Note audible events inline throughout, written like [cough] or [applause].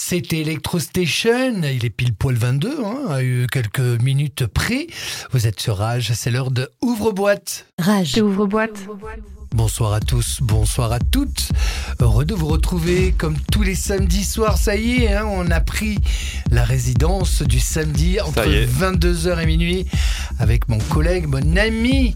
C'était Electro Station, il est pile poil 22, hein, à eu quelques minutes près. Vous êtes sur Rage, c'est l'heure de Ouvre-boîte. Rage. Ouvre-boîte. Bonsoir à tous, bonsoir à toutes. Heureux de vous retrouver comme tous les samedis soirs. Ça y est, hein, on a pris la résidence du samedi entre 22h et minuit avec mon collègue, mon ami,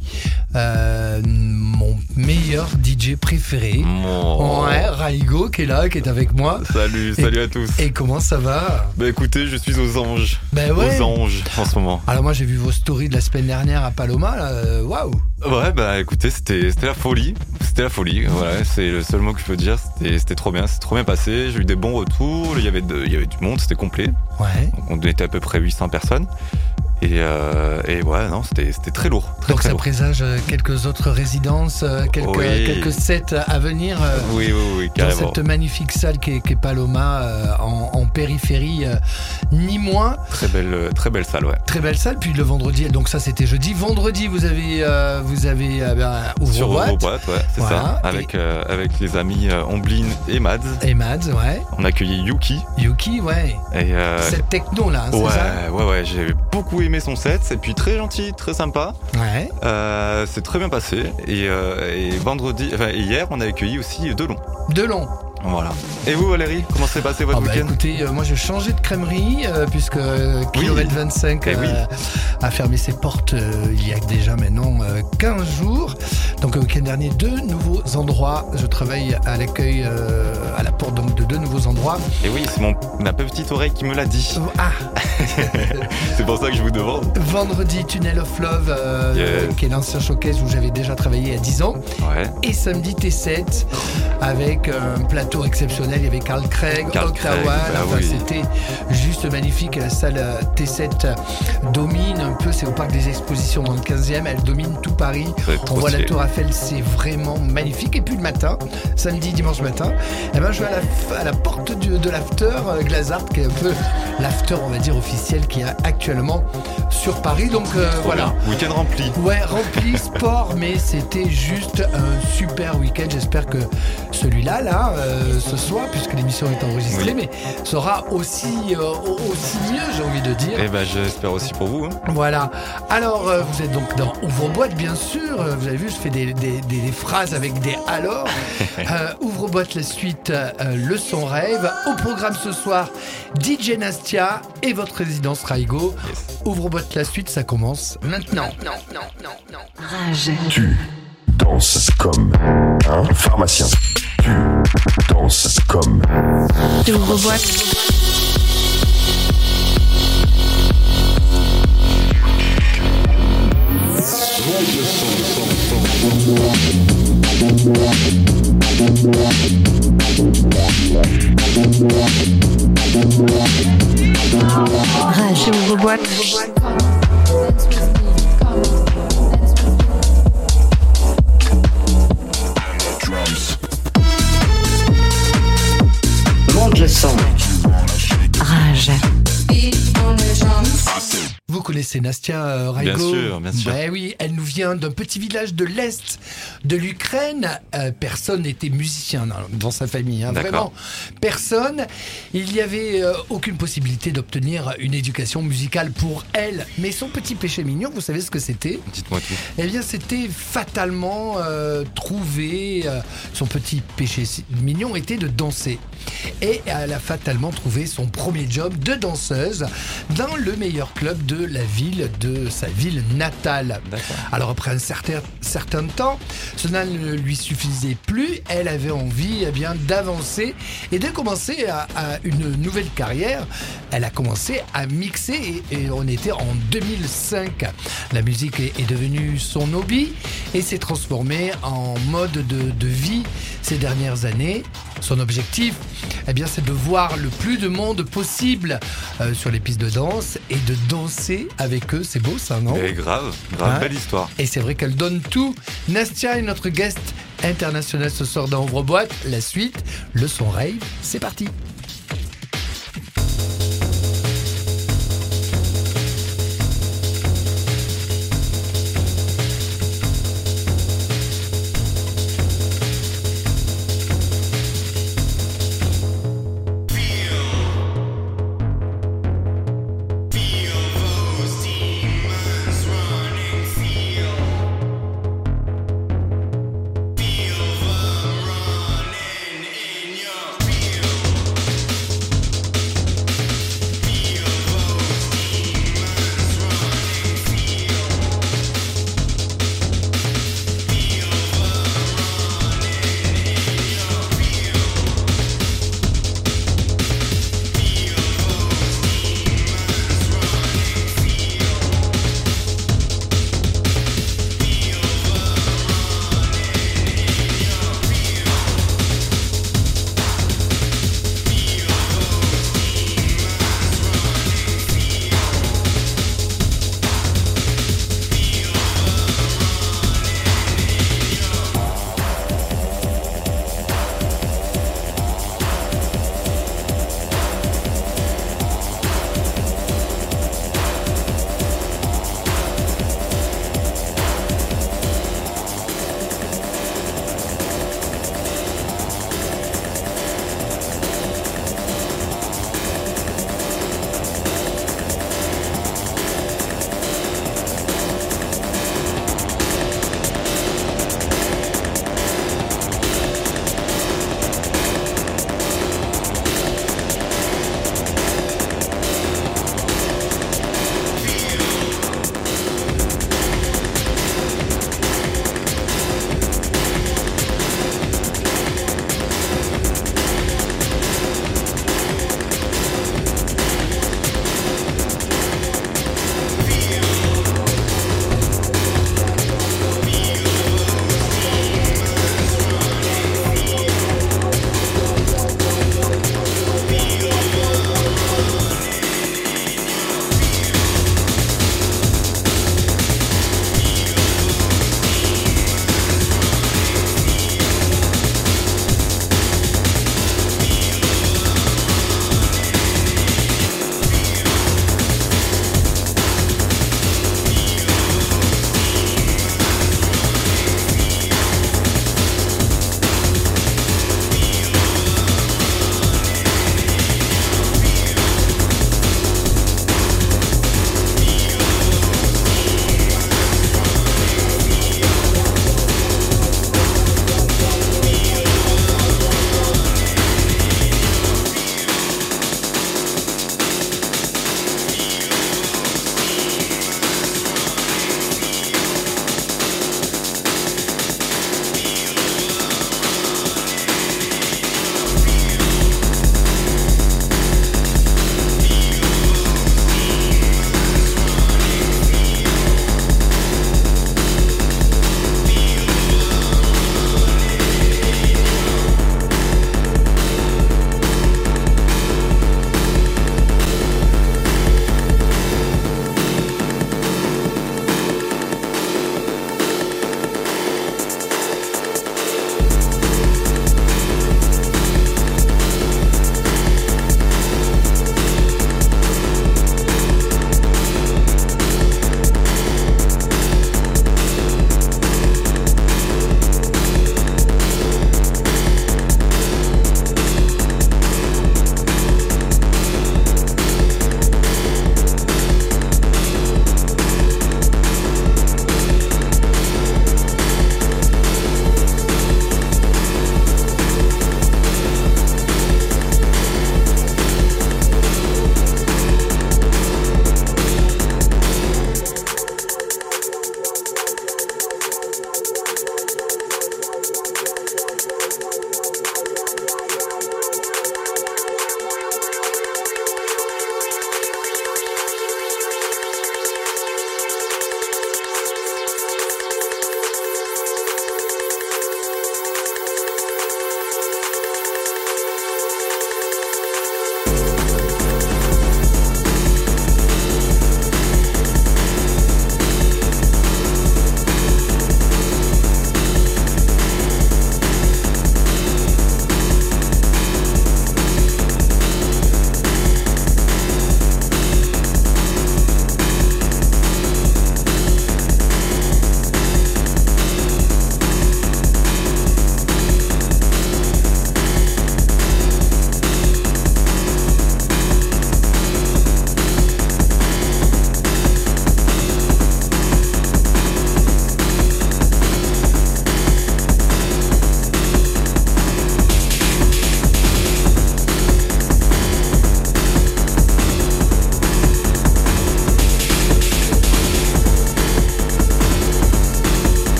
euh, mon meilleur DJ préféré. Oh. Ouais, Raigo qui est là, qui est avec moi. Salut, salut à tous. Et comment ça va? Bah écoutez, je suis aux anges. Ben ouais. Aux anges en ce moment. Alors moi j'ai vu vos stories de la semaine dernière à Paloma, euh, waouh Ouais, bah écoutez, c'était c'était la folie. C'était la folie, voilà, c'est le seul mot que je peux dire. C'était c'était trop bien, c'est trop bien passé. J'ai eu des bons retours, il y avait, de- il y avait du monde, c'était complet. Ouais. Donc, on était à peu près 800 personnes. Et, euh, et ouais, non, c'était très lourd. Très, Donc très ça lourd. présage euh, quelques autres résidences, euh, quelques, Oui. quelques sets à venir. Oui, oui, oui, dans carrément. cette magnifique salle qui est, Paloma en, en périphérie, ni moins. Très belle, très belle salle, ouais. Très belle salle. Puis le vendredi, donc ça c'était jeudi. Vendredi, vous avez, euh, vous avez euh, ben, Sur ouvre-boîte. Euroboîte, ouais, c'est Voilà. ça. Avec, euh, avec les amis Omblin et Mads. Et Mads, ouais. On a accueilli Yuki. Yuki, ouais. Et, Cette techno là, c'est Ouais, ça ouais, ouais, j'ai beaucoup aimé son set. Et puis très gentil, très sympa. Ouais. Euh, c'est très bien passé. Et, euh, et vendredi, enfin, hier, on a accueilli aussi Delon. De long. Voilà. Et vous, Valérie, comment s'est passé votre Ah bah week-end? écoutez, euh, moi j'ai changé de crèmerie euh, puisque euh, Kilomètre 25 Eh oui. euh, a fermé ses portes euh, il y a déjà maintenant euh, 15 jours. Donc le week-end dernier, deux nouveaux endroits. Je travaille à l'accueil, euh, à la porte donc, de deux nouveaux endroits. Et oui, c'est mon ma petite oreille qui me l'a dit. Ah, [laughs] C'est pour ça que je vous demande. vendredi, Tunnel of Love, euh, Yes. qui est l'ancien showcase où j'avais déjà travaillé à 10 ans. Ouais. Et samedi T7 avec un plateau exceptionnel. Il y avait Carl Craig, Carl Craig, bah Enfin, oui. C'était juste magnifique. La salle euh, T7 domine un peu. C'est au parc des expositions dans le 15e. Elle domine tout Paris. On voit la. Tour Eiffel, c'est vraiment magnifique. Et puis le matin, samedi, dimanche matin, eh ben, je vais à la, f- à la porte du- de l'after euh, Glazart, qui est un peu l'after, on va dire, officiel qu'il y a actuellement sur Paris. Donc euh, voilà. Week-end rempli. Ouais, [laughs] rempli sport, mais c'était juste un super week-end. J'espère que celui-là, là, euh, ce soir, puisque l'émission est enregistrée, Oui. mais sera aussi, euh, au- aussi mieux, j'ai envie de dire. Et ben, j'espère aussi pour vous. hein. Voilà. Alors, euh, vous êtes donc dans Ouvre-boîte, bien sûr. Euh, Vous avez vu, je fais des, des- des- des phrases avec des alors. [laughs] Euh, Ouvre-boîte, la suite, euh, le son rêve. Au programme ce soir, DJ Nastia et votre résidence Raigo. Yes. Ouvre-boîte, la suite, ça commence maintenant. Rage. Tu danses comme un pharmacien. Tu danses comme Ouvre-boîte. Rage. Ouvre-boîte. Monte connaissez Nastia euh, Raigo Bien sûr, bien sûr. Ben oui, elle nous vient d'un petit village de l'Est de l'Ukraine. Euh, personne n'était musicien dans, sa famille, hein, vraiment. Personne. Il n'y avait euh, aucune possibilité d'obtenir une éducation musicale pour elle. Mais son petit péché mignon, vous savez ce que c'était? Dites-moi tout. Eh bien, c'était fatalement euh, trouvé. euh, son petit péché mignon était de danser. Et elle a fatalement trouvé son premier job de danseuse dans le meilleur club de la ville, de sa ville natale. Alors après un certain, certain temps, cela ne lui suffisait plus. Elle avait envie eh bien d'avancer et de commencer à, à une nouvelle carrière. Elle a commencé à mixer et, et on était en 2005. La musique est, est devenue son hobby et s'est transformée en mode de, de vie ces dernières années. Son objectif, eh bien, c'est de voir le plus de monde possible euh, sur les pistes de danse et de danser avec eux. C'est beau ça, non? Mais grave, grave, Hein belle histoire. et c'est vrai qu'elle donne tout. Nastia est notre guest international ce soir dans Ouvre-boîte. La suite, le son rave, c'est parti.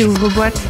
Rage. J'ouvre boîte.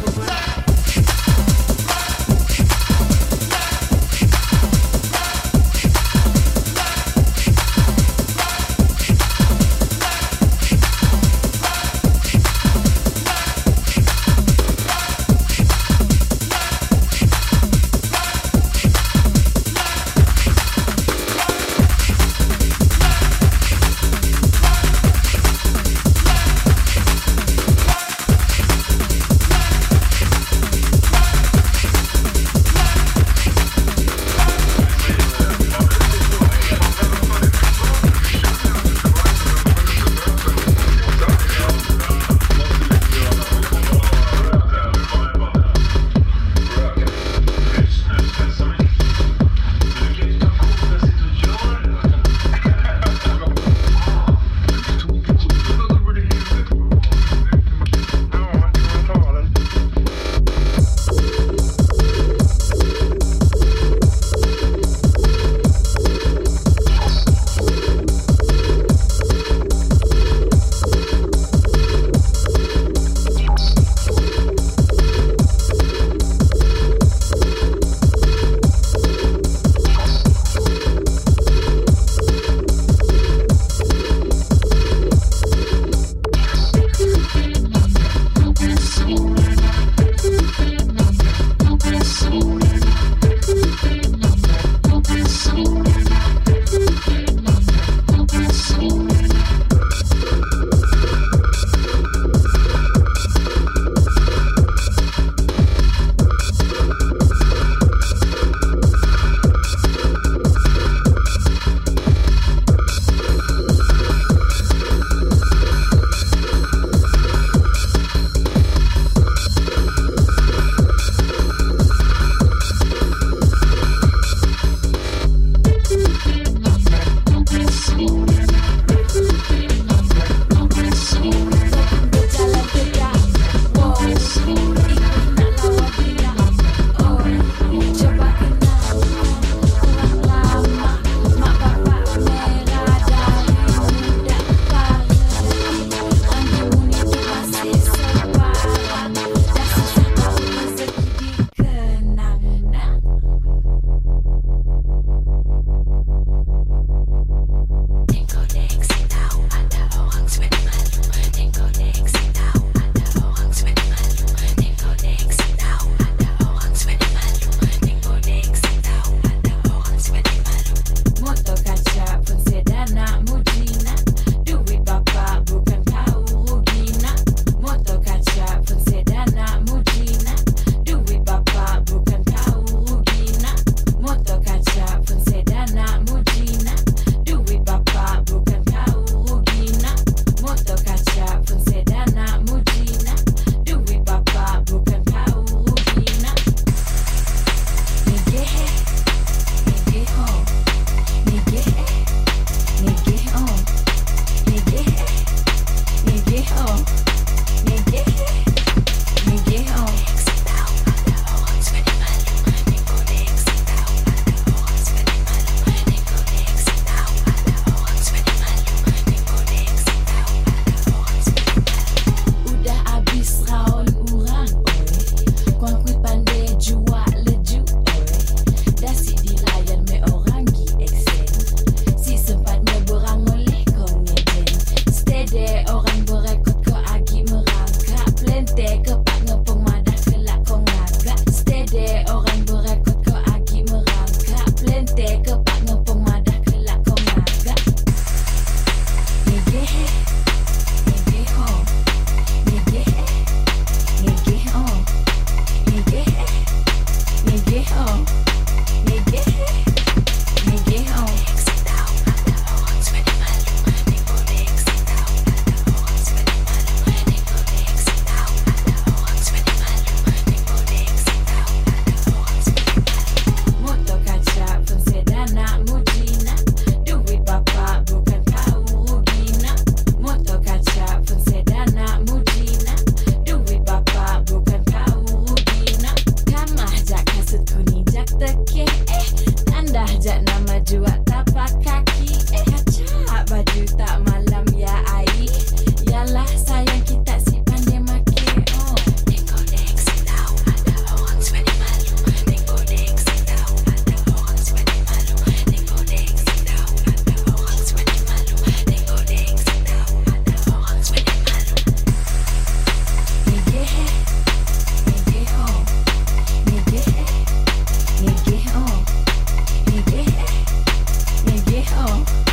Oh.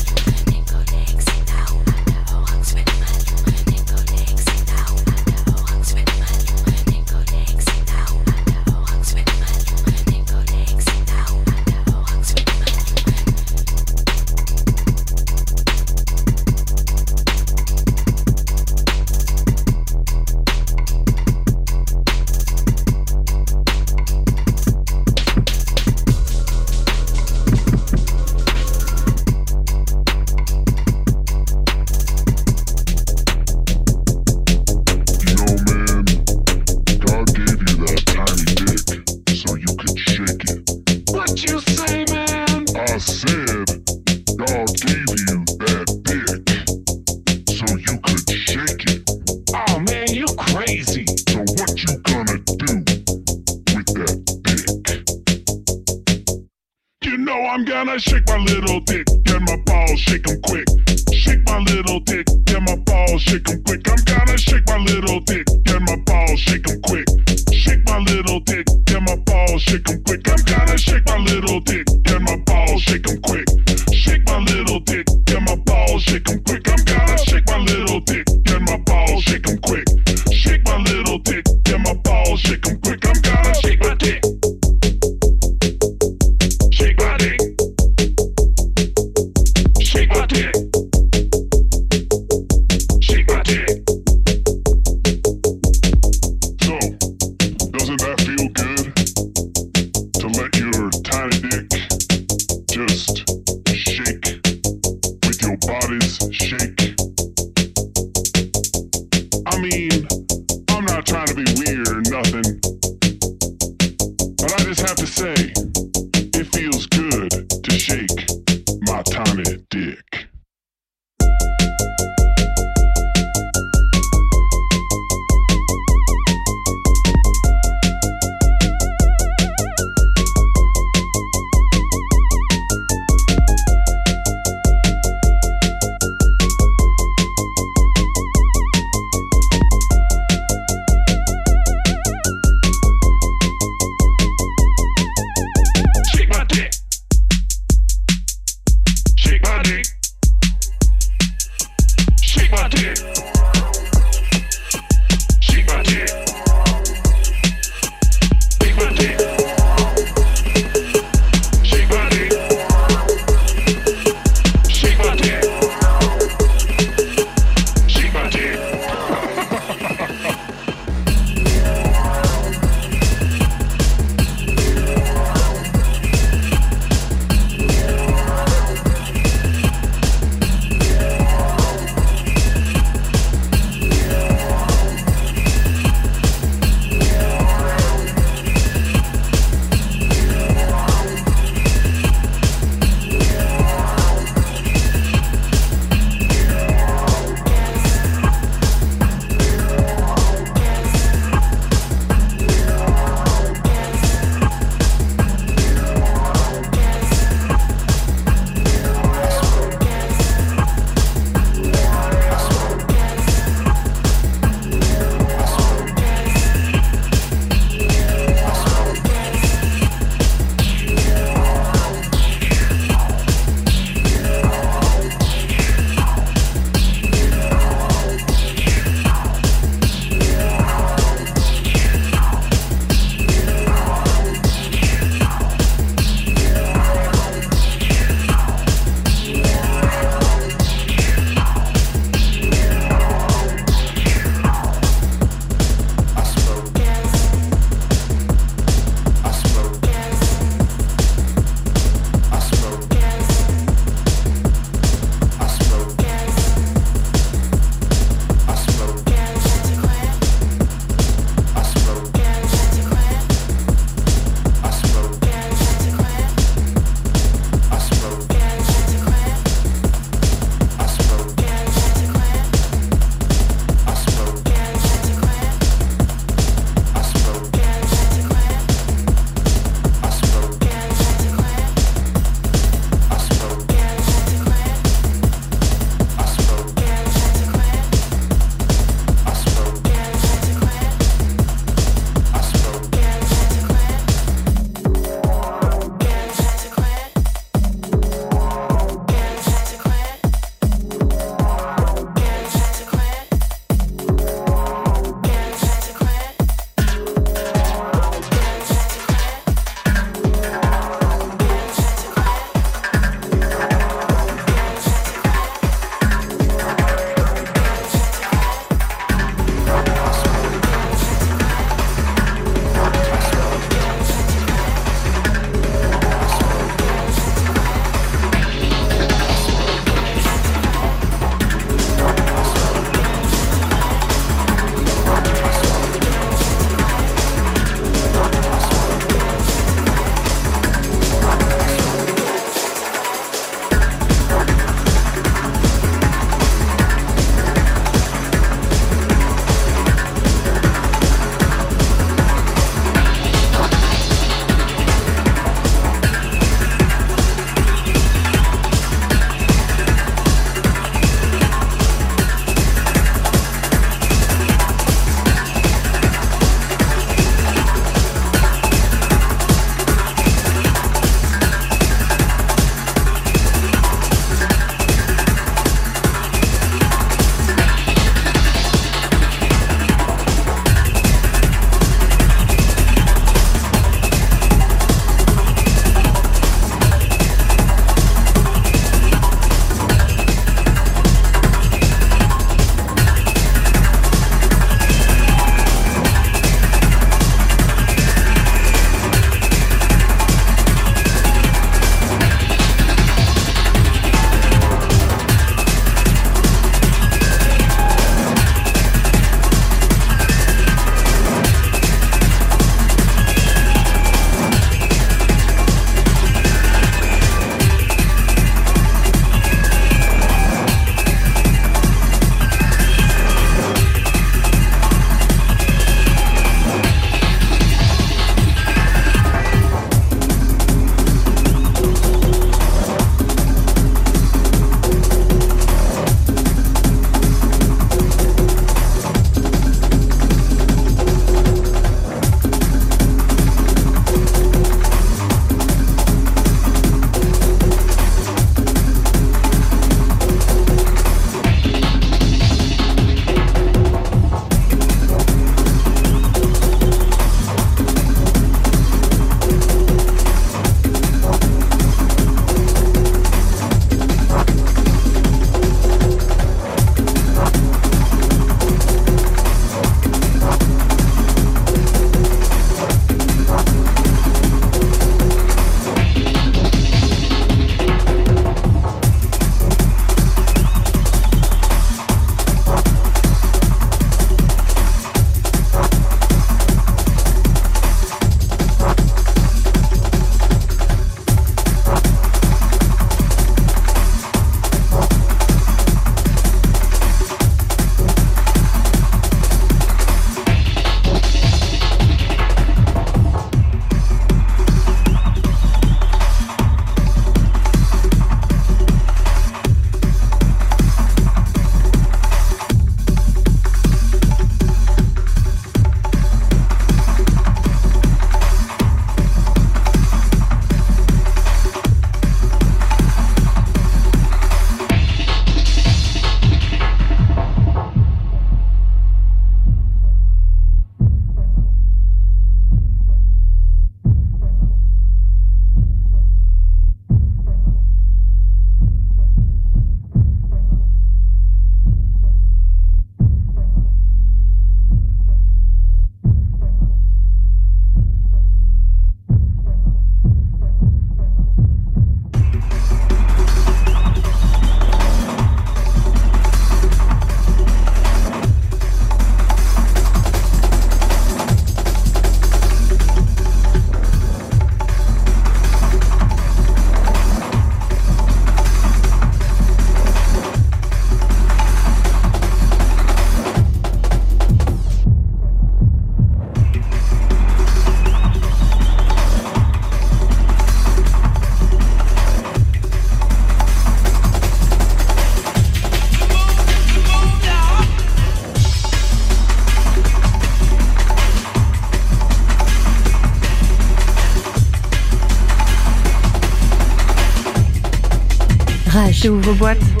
Rage. Ouvre boîte.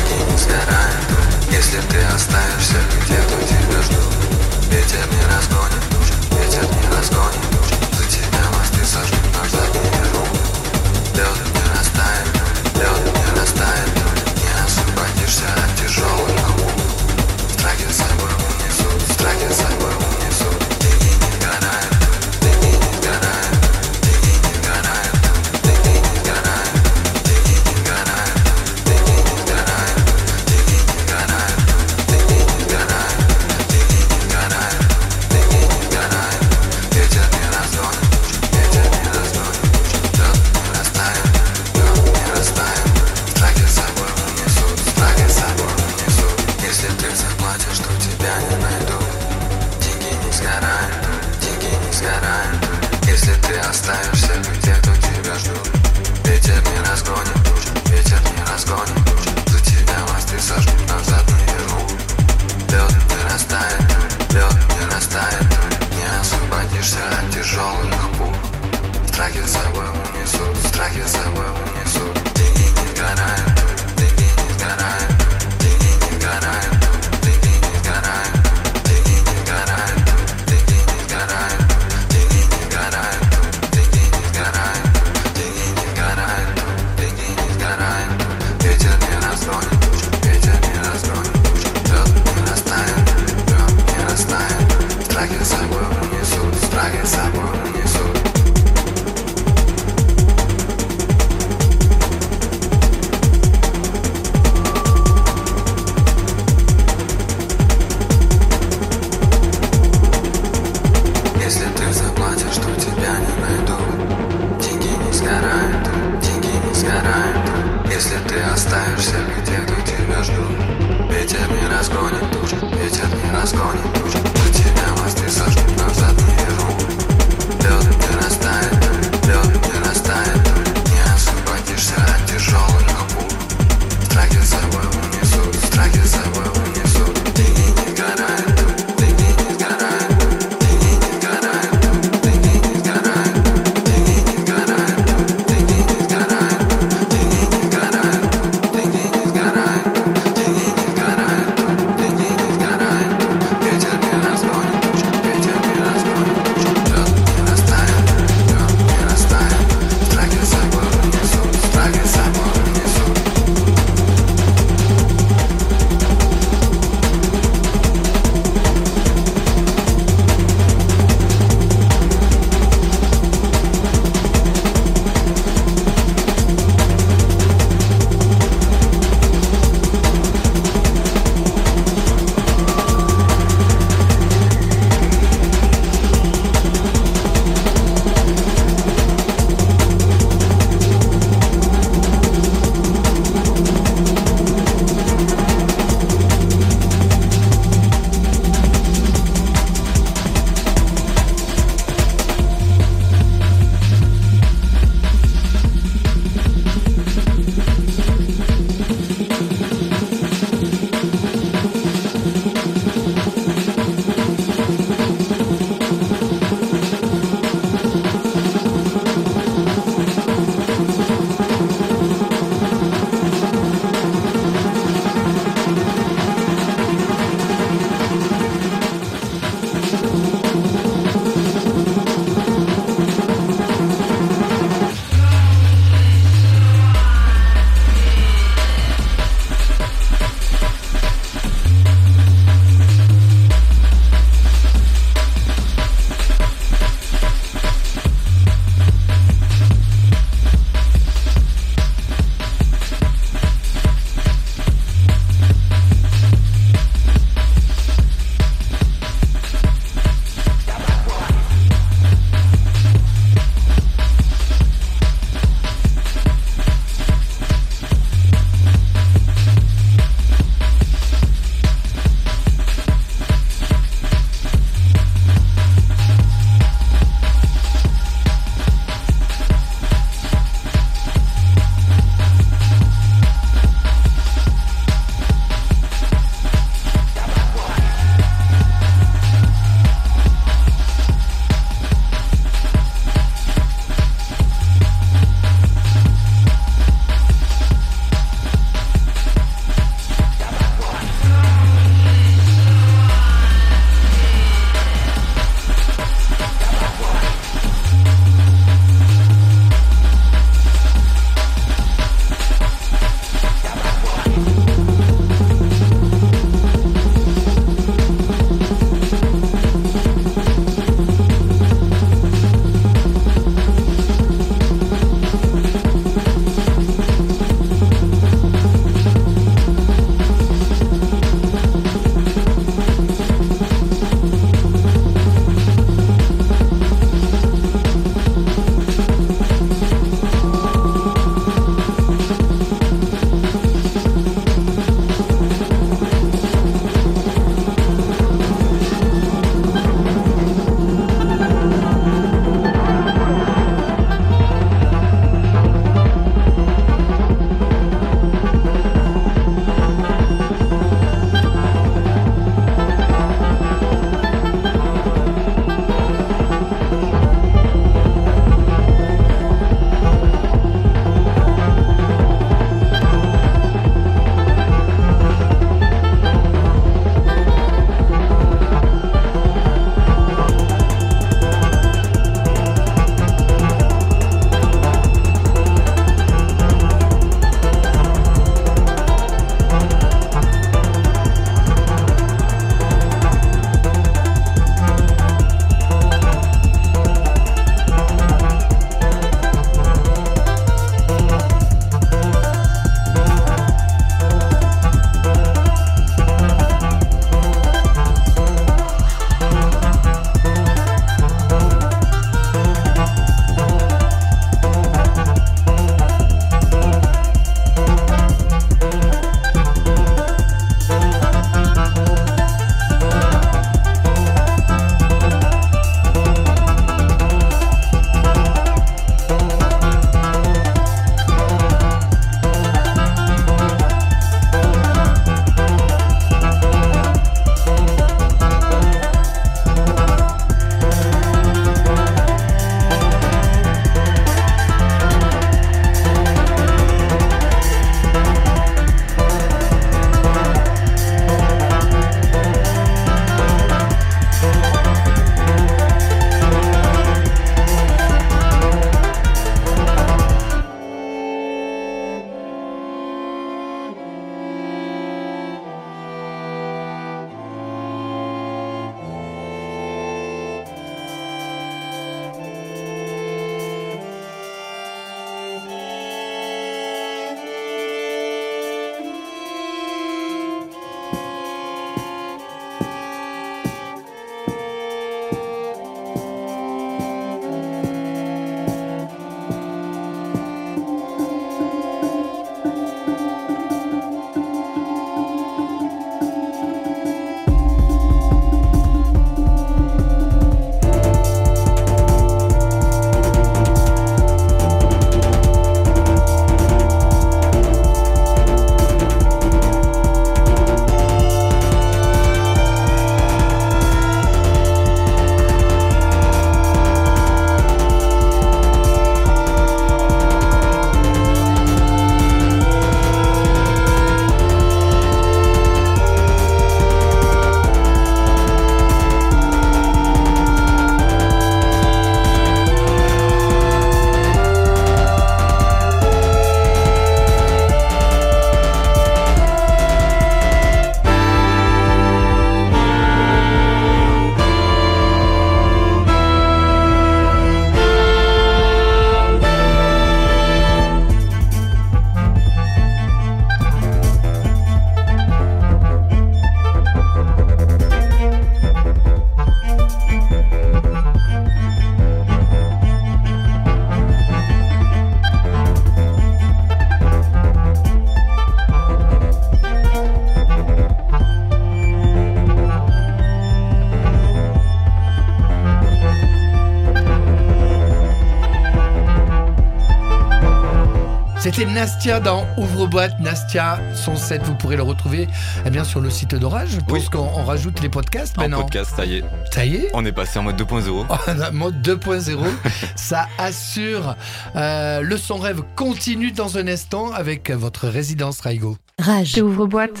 C'était Nastia dans Ouvre-boîte. Nastia, son set, vous pourrez le retrouver eh bien, sur le site d'Orage. Je pense Oui. qu'on on rajoute les podcasts En maintenant. podcast, ça y est. Ça y est On est passé en mode 2.0. Oh, [laughs] mode 2.0, [laughs] ça assure. Euh, le son rêve continue dans un instant avec votre résidence Raigo. Rage. Ouvre boîte.